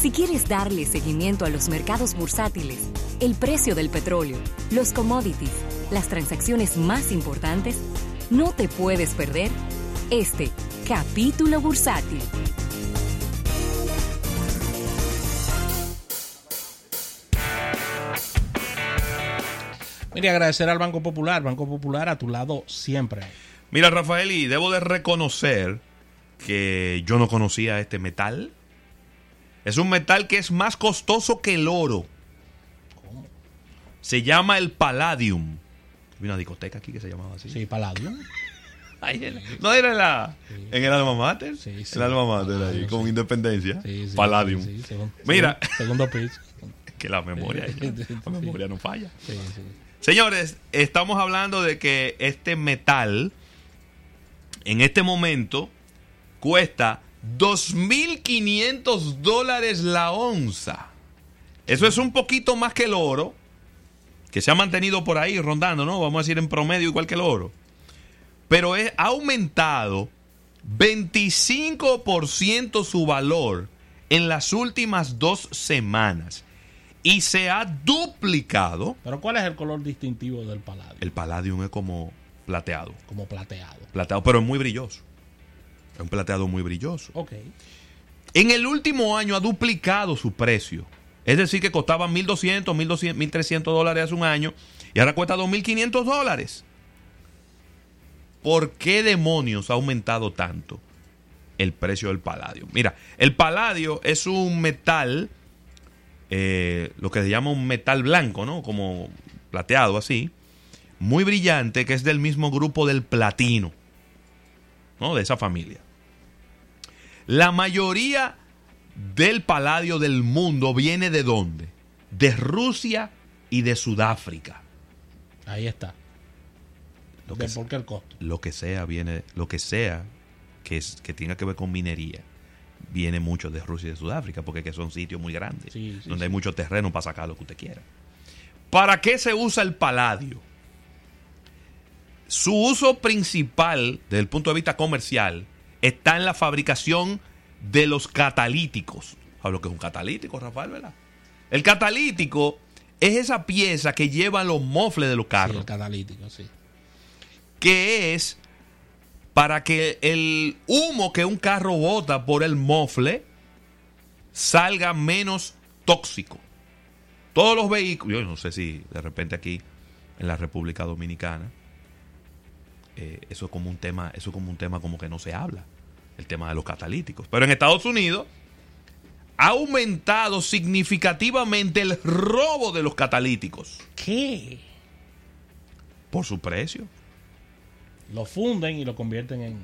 Si quieres darle seguimiento a los mercados bursátiles, el precio del petróleo, los commodities, las transacciones más importantes, no te puedes perder este capítulo bursátil. Mire, agradecer al Banco Popular, Banco Popular a tu lado siempre. Mira, Rafael, y debo de reconocer que yo no conocía este metal. Es un metal que es más costoso que el oro. ¿Cómo? Se llama el palladium. Hay una discoteca aquí que se llamaba así. Sí, Palladium. Ahí era. No era en, la, en el alma mater. Sí, sí. El alma mater ahí, Ah, con sí. independencia. Sí, sí, palladium. sí, sí, Mira, Segundo piso. que la memoria, Sí, la sí, memoria no falla. Sí, sí. Señores, estamos hablando de que este metal en este momento cuesta 2.500 dólares la onza. Eso es un poquito más que el oro, que se ha mantenido por ahí rondando, ¿no? Vamos a decir en promedio igual que el oro. Pero es, ha aumentado 25% su valor en las últimas dos semanas. Y se ha duplicado. Pero ¿cuál es el color distintivo del Palladium? El palladium es como plateado. Como plateado. Plateado, pero es muy brilloso. Es un plateado muy brilloso. En el último año ha duplicado su precio. Es decir, que costaba 1.200, 1.200, 1.300 dólares hace un año y ahora cuesta 2.500 dólares. ¿Por qué demonios ha aumentado tanto el precio del paladio? Mira, el paladio es un metal, eh, lo que se llama un metal blanco, ¿no? Como plateado así, muy brillante, que es del mismo grupo del platino, ¿no? De esa familia. La mayoría del paladio del mundo viene de dónde? De Rusia y de Sudáfrica. Ahí está. Lo ¿De que, por qué el costo? lo que sea viene, lo que sea que, es, que tenga que ver con minería, viene mucho de Rusia y de Sudáfrica, porque que son sitios muy grandes, Sí, sí, donde sí. hay mucho terreno para sacar lo que usted quiera. ¿Para qué se usa el paladio? Su uso principal, desde el punto de vista comercial, está en la fabricación de los catalíticos. ¿Sabes lo que es un catalítico, Rafael, verdad? El catalítico es esa pieza que llevan los mofles de los Sí, carros el catalítico, sí. que es para que el humo que un carro bota por el mofle salga menos tóxico. Todos los vehículos, yo no sé si de repente aquí en la República Dominicana eh, eso es como un tema, eso es como un tema como que no se habla, el tema de los catalíticos. Pero en Estados Unidos ha aumentado significativamente el robo de los catalíticos ¿Qué? por su precio. Lo funden y lo convierten en...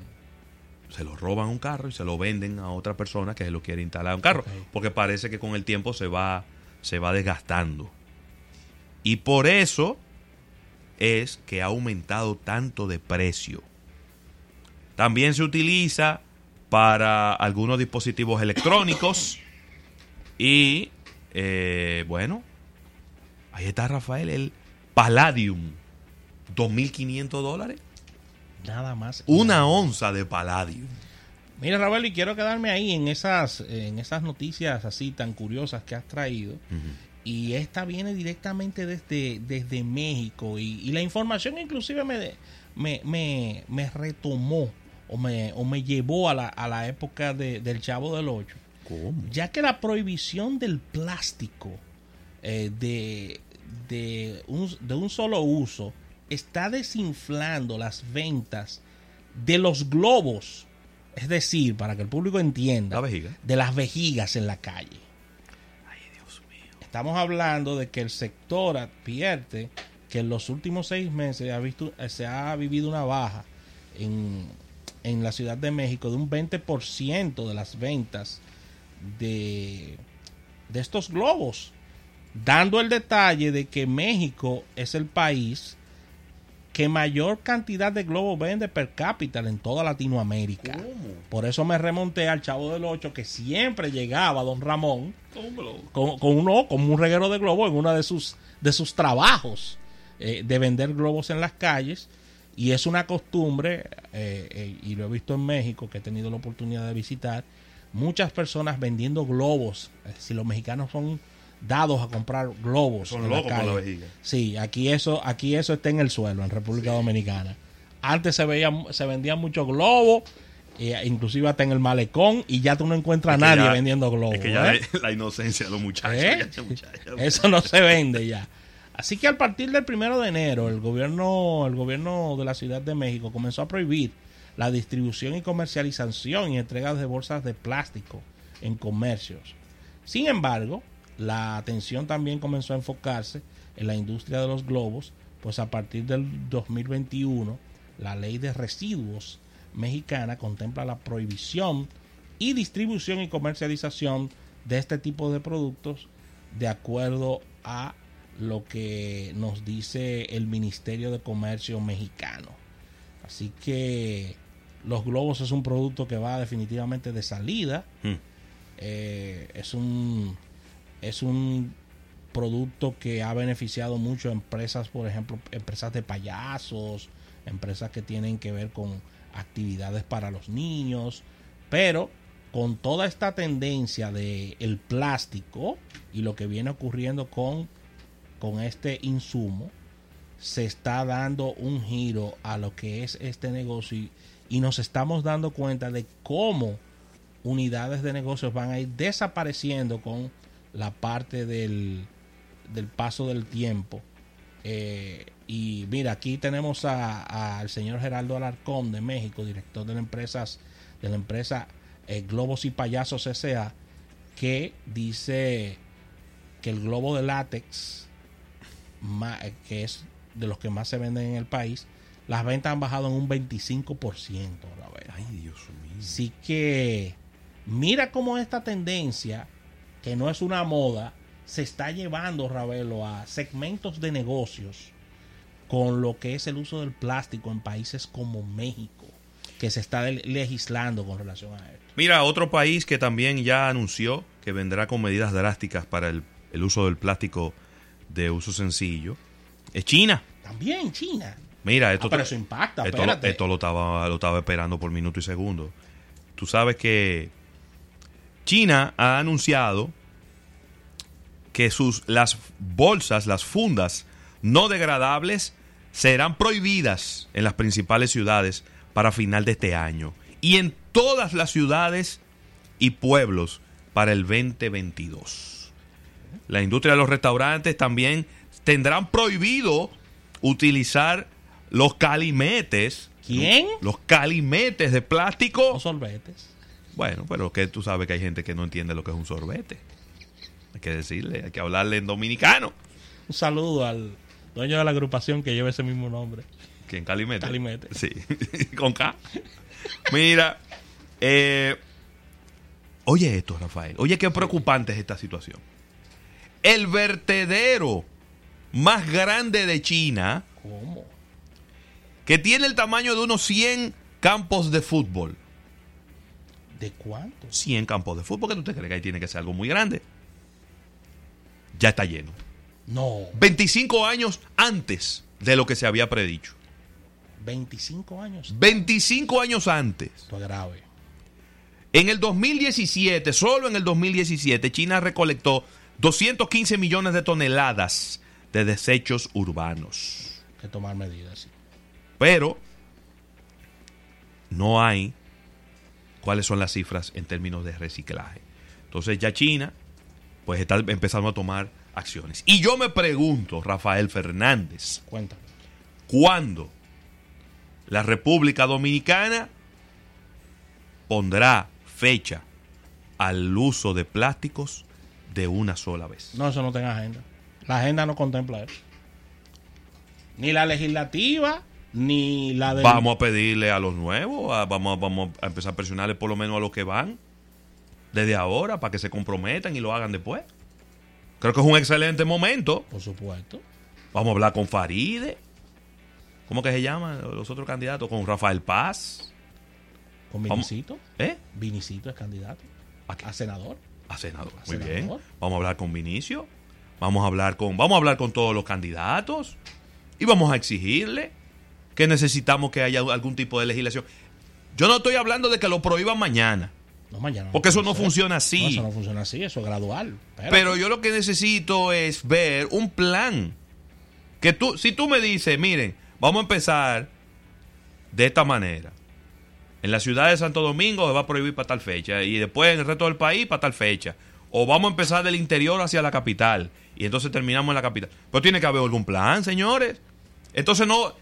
se lo roban un carro y se lo venden a otra persona que se lo quiere instalar a un carro. Porque parece que con el tiempo se va, se va desgastando. Y por eso es que ha aumentado tanto de precio. También se utiliza para algunos dispositivos electrónicos. Y eh, bueno, ahí está Rafael, el Palladium. 2.500 dólares. Nada más. Una onza de Palladium. Mira, Raúl, y quiero quedarme ahí en esas, en esas noticias así tan curiosas que has traído. Y esta viene directamente desde, desde México. Y, y la información inclusive me, me, me, me retomó o me, o me llevó a la, a la época de- del Chavo del Ocho. ¿Cómo? Ya que la prohibición del plástico eh, de, de, un, de un solo uso está desinflando las ventas de los globos. Es decir, para que el público entienda, La vejiga. de las vejigas en la calle. Estamos hablando de que el sector advierte que en los últimos seis meses ha visto, eh, se ha vivido una baja en, en la Ciudad de México de un 20% de las ventas de, de estos globos. Dando el detalle de que México es el país que mayor cantidad de globos vende per cápita en toda Latinoamérica. Por eso me remonté al Chavo del Ocho que siempre llegaba Don Ramón con, con uno, como un reguero de globos en uno de sus, de sus trabajos eh, de vender globos en las calles. Y es una costumbre, eh, eh, y lo he visto en México, que he tenido la oportunidad de visitar, muchas personas vendiendo globos. Si los mexicanos son dados a comprar globos. Son la locos por la vejiga. Sí, aquí eso, aquí eso está en el suelo, en República Dominicana. Antes se veía, se vendían muchos globos, eh, inclusive hasta en el malecón, y ya tú no encuentras a Es que nadie ya- vendiendo globos. Es que ya ¿eh? la, inocencia de los muchachos. ¿Eh? ya ese muchacho- Eso no se vende ya. Así que a partir del primero de enero, el gobierno, el gobierno de la Ciudad de México comenzó a prohibir la distribución y comercialización y entrega de bolsas de plástico en comercios. Sin embargo, la atención también comenzó a enfocarse en la industria de los globos, pues a partir del 2021, la ley de residuos mexicana contempla la prohibición y distribución y comercialización de este tipo de productos de acuerdo a lo que nos dice el Ministerio de Comercio mexicano. Así que los globos es un producto que va definitivamente de salida. Mm. Eh, es un es un producto que ha beneficiado mucho a empresas, por ejemplo, empresas de payasos, empresas que tienen que ver con actividades para los niños, pero con toda esta tendencia de el plástico y lo que viene ocurriendo con, con este insumo, se está dando un giro a lo que es este negocio y, y nos estamos dando cuenta de cómo unidades de negocios van a ir desapareciendo con la parte del, del paso del tiempo. Eh, y mira, aquí tenemos a- al señor Geraldo Alarcón de México, director de la, empresas, de la empresa eh, Globos y Payasos S.A., que dice que el globo de látex, eh, que es de los que más se venden en el país, las ventas han bajado en un 25%. Rafael. Ay, Dios mío. Así que mira cómo esta tendencia, que no es una moda, se está llevando, Ravelo, a segmentos de negocios con lo que es el uso del plástico en países como México, que se está le- legislando con relación a esto. Mira, otro país que también ya anunció que vendrá con medidas drásticas para el, el uso del plástico de uso sencillo es China. También China. Mira, esto, Ah, pero eso impacta, esto, espérate. esto lo estaba, lo estaba esperando por minuto y segundo. Tú sabes que China ha anunciado que sus, las bolsas, las fundas no degradables serán prohibidas en las principales ciudades para final de este año y en todas las ciudades y pueblos para el 2022. La industria de los restaurantes también tendrán prohibido utilizar los calimetes. ¿Quién? Los calimetes de plástico. Los sorbetes. Bueno, pero que tú sabes que hay gente que no entiende lo que es un sorbete. Hay que decirle, hay que hablarle en dominicano. Un saludo al dueño de la agrupación que lleva ese mismo nombre. ¿Quién? Calimete. Calimete. Sí, con K. Mira, eh, oye esto, Rafael. Oye, qué preocupante es esta situación. El vertedero más grande de China, ¿Cómo? que tiene el tamaño de unos 100 campos de fútbol. ¿De cuántos? 100 campos de fútbol, que tú te crees que ahí tiene que ser algo muy grande. Ya está lleno. No, 25 años antes de lo que se había predicho. 25 años. 25 años antes. Esto es grave. En el 2017, solo en el 2017, China recolectó 215 millones de toneladas de desechos urbanos. Hay que tomar medidas. sí. Pero no hay cuáles son las cifras en términos de reciclaje. Entonces ya China pues está empezando a tomar acciones. Y yo me pregunto, Rafael Fernández, Cuéntame. ¿cuándo la República Dominicana pondrá fecha al uso de plásticos de una sola vez? No, eso no tenga agenda. La agenda no contempla eso. Ni la legislativa, ni la de... Vamos a pedirle a los nuevos, a- vamos, vamos a empezar a presionarle por lo menos a los que van desde ahora para que se comprometan y lo hagan después. Creo que es un excelente momento. Por supuesto. Vamos a hablar con Faride. ¿Cómo que se llaman los otros candidatos? Con Rafael Paz. Con. Vinicito. ¿Eh? Vinicito es candidato. ¿A qué? A senador. A senador. A Muy senador. bien. Vamos a hablar con Vinicio. Vamos a hablar con, vamos a hablar con todos los candidatos. Y vamos a exigirle que necesitamos que haya algún tipo de legislación. Yo no estoy hablando de que lo prohíban mañana. No, mañana. Porque eso no ser. funciona así. No, eso no funciona así, eso es gradual. Pero, Pero yo lo que necesito es ver un plan. Que tú, si tú me dices, miren, vamos a empezar de esta manera. En la ciudad de Santo Domingo se va a prohibir para tal fecha. Y después en el resto del país para tal fecha. O vamos a empezar del interior hacia la capital. Y entonces terminamos en la capital. Pero tiene que haber algún plan, señores. Entonces no...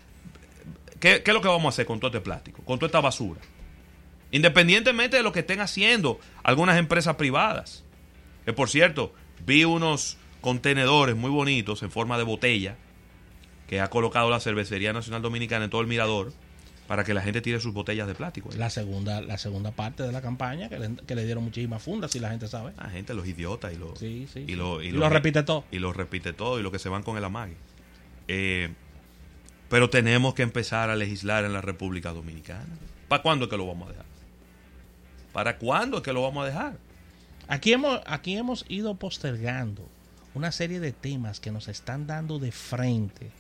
¿Qué, qué es lo que vamos a hacer con todo este plástico? Con toda esta basura. Independientemente de lo que estén haciendo algunas empresas privadas. Que por cierto, vi unos contenedores muy bonitos en forma de botella que ha colocado la Cervecería Nacional Dominicana en todo el mirador para que la gente tire sus botellas de plástico. la segunda la segunda parte de la campaña, que le, que le dieron muchísimas fundas, si la gente sabe. La gente, los idiotas y los... Sí, sí, Y lo, Y lo repite todo. Y lo repite todo y lo que se van con el amague. Eh, pero tenemos que empezar a legislar en la República Dominicana. ¿Para cuándo es que lo vamos a dejar? ¿Para cuándo es que lo vamos a dejar? Aquí hemos, aquí hemos ido postergando una serie de temas que nos están dando de frente.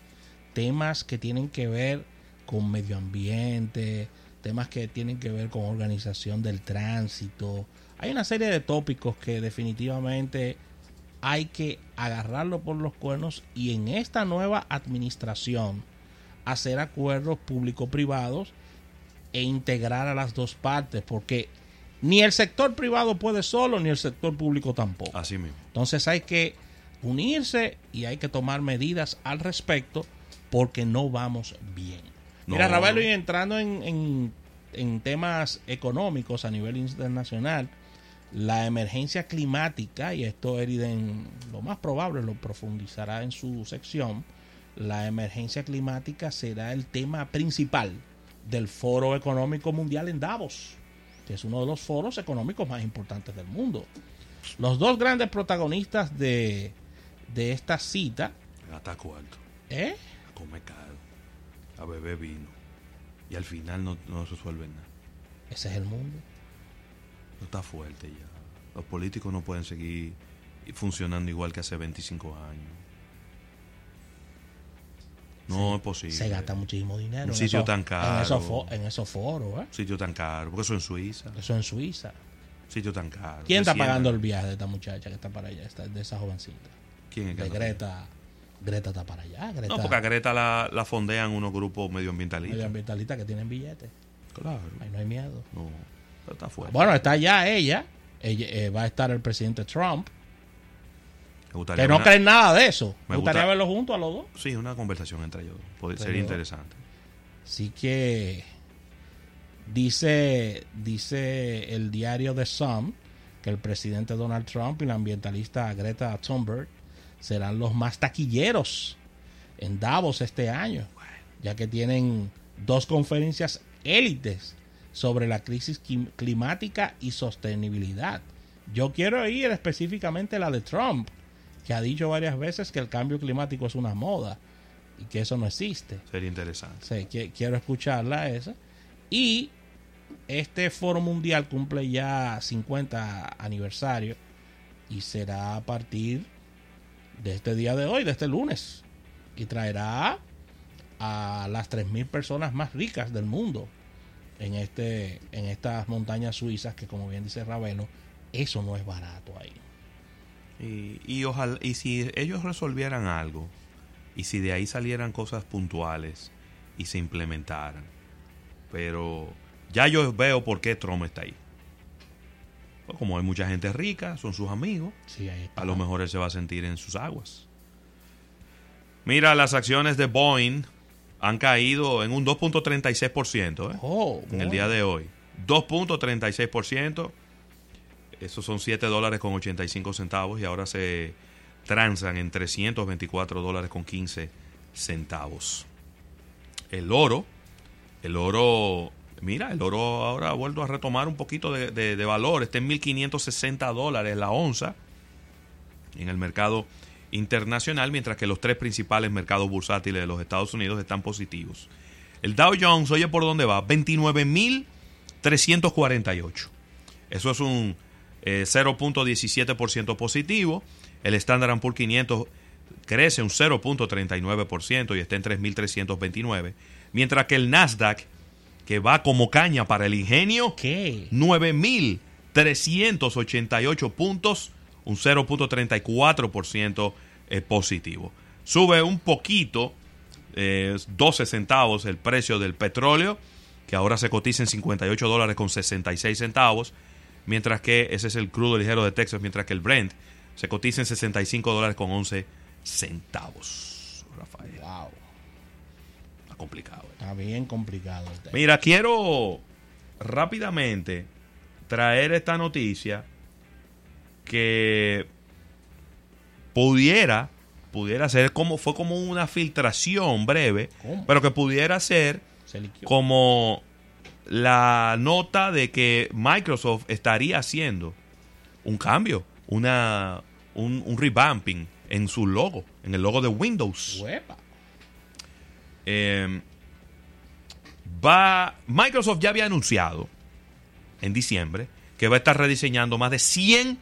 Temas que tienen que ver con medio ambiente, temas que tienen que ver con organización del tránsito. Hay una serie de tópicos que definitivamente hay que agarrarlo por los cuernos y en esta nueva administración hacer acuerdos público-privados e integrar a las dos partes, porque ni el sector privado puede solo, ni el sector público tampoco. Así mismo. Entonces hay que unirse y hay que tomar medidas al respecto porque no vamos bien. Mira, Ravelo, y entrando en, en- en temas económicos a nivel internacional, la emergencia climática, y esto Eriden lo más probable lo profundizará en su sección, la emergencia climática será el tema principal del Foro Económico Mundial en Davos, que es uno de los foros económicos más importantes del mundo. Los dos grandes protagonistas de, de esta cita, Gasta cuarto, ¿eh? a comer caro, a beber vino. Y al final no, no resuelven nada. Ese es el mundo. No está fuerte ya. Los políticos no pueden seguir funcionando igual que hace 25 años. No es posible. Se gasta muchísimo dinero. Un en sitio esos- tan caro. En esos, en esos foros, ¿eh? Un sitio tan caro. Porque eso en Suiza. Eso en Suiza. Un sitio tan caro. ¿Quién está 300. pagando el viaje de esta muchacha que está para allá, esta- de esa jovencita? ¿Quién es De Greta. Greta está para allá. Greta, No, porque a Greta la, la fondean unos grupos medioambientalistas. medioambientalista que tienen billetes. Claro. Ahí no hay miedo. No, pero está fuerte. Bueno, está allá ella. Ella, eh, va a estar el presidente Trump. Me gustaría Que no una- creen nada de eso. Me gustaría gusta- verlos juntos a los dos. Sí, una conversación entre ellos. ellos dos. interesante. Así que dice, dice el diario The Sun que el presidente Donald Trump y la ambientalista Greta Thunberg serán los más taquilleros en Davos este año, ya que tienen dos conferencias élites sobre la crisis climática y sostenibilidad. Yo quiero ir específicamente a la de Trump, que ha dicho varias veces que el cambio climático es una moda y que eso no existe. Sería interesante. Sí, qui- quiero escucharla esa. Y este foro mundial cumple ya 50 aniversario y será a partir de este día de hoy, de este lunes. Y traerá a las 3.000 personas más ricas del mundo en, este, en estas montañas suizas que, como bien dice Raveno, eso no es barato ahí. Y, y ojalá, y si ellos resolvieran algo, y si de ahí salieran cosas puntuales y se implementaran, pero ya yo veo por qué Trump está ahí. Pues como hay mucha gente rica, son sus amigos, Sí, a lo mejor él se va a sentir en sus aguas. Mira, las acciones de Boeing han caído en un 2.36%. ¿eh? Oh, en el día de hoy. 2.36%. Esos son 7 dólares con 85 centavos y ahora se transan en 324 dólares con 15 centavos. El oro, el oro, mira, el oro ahora ha vuelto a retomar un poquito de, de- de valor. Está en 1.560 dólares la onza en el mercado internacional, mientras que los tres principales mercados bursátiles de los Estados Unidos están positivos. El Dow Jones, oye por dónde va, 29.348. Eso es un eh, 0.17% positivo. El Standard Poor's 500 crece un 0.39% y está en 3.329. Mientras que el Nasdaq, que va como caña para el ingenio, ¿Qué? 9.000 388 puntos, un 0.34% eh, positivo. Sube un poquito, eh, 12 centavos el precio del petróleo, que ahora se cotiza en 58 dólares con 66 centavos, mientras que ese es el crudo ligero de Texas, mientras que el Brent se cotiza en 65 dólares con 11 centavos. Rafael. Wow. Está complicado. eh. Está bien complicado el. Mira, quiero rápidamente traer esta noticia que pudiera pudiera ser como fue como una filtración breve, ¿Cómo? pero que pudiera ser Se como la nota de que Microsoft estaría haciendo un cambio, una un, un revamping en su logo, en el logo de Windows. Eh, va, Microsoft ya había anunciado en diciembre que va a estar rediseñando más de 100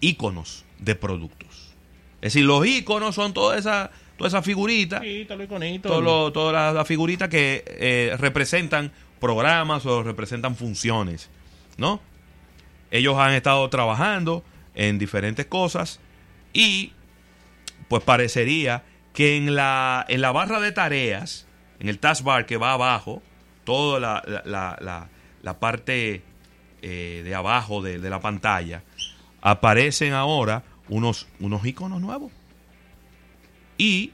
iconos de productos. Es decir, los iconos son todas esas toda esa figuritas, Sí, todo lo iconito. todas las las figuritas que eh, representan programas o representan funciones, ¿no? Ellos han estado trabajando en diferentes cosas y pues parecería que en la, en la barra de tareas, en el taskbar que va abajo, toda la, la- la- parte eh, de abajo de, de la pantalla, aparecen ahora unos, unos iconos nuevos. Y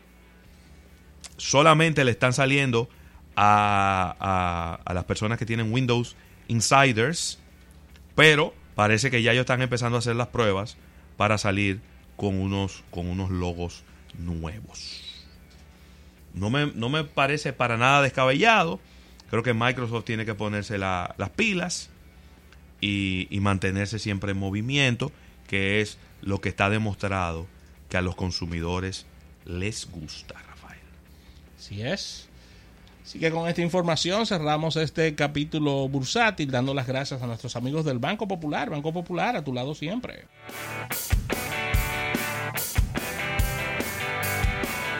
solamente le están saliendo a, las personas que tienen Windows Insiders, pero parece que ya ellos están empezando a hacer las pruebas para salir con unos, con unos logos nuevos. No me, no me parece para nada descabellado. Creo que Microsoft tiene que ponerse la- las pilas y, y mantenerse siempre en movimiento, que es lo que está demostrado que a los consumidores les gusta, Rafael. Así es. Así que con esta información cerramos este capítulo bursátil, dando las gracias a nuestros amigos del Banco Popular. Banco Popular, a tu lado siempre.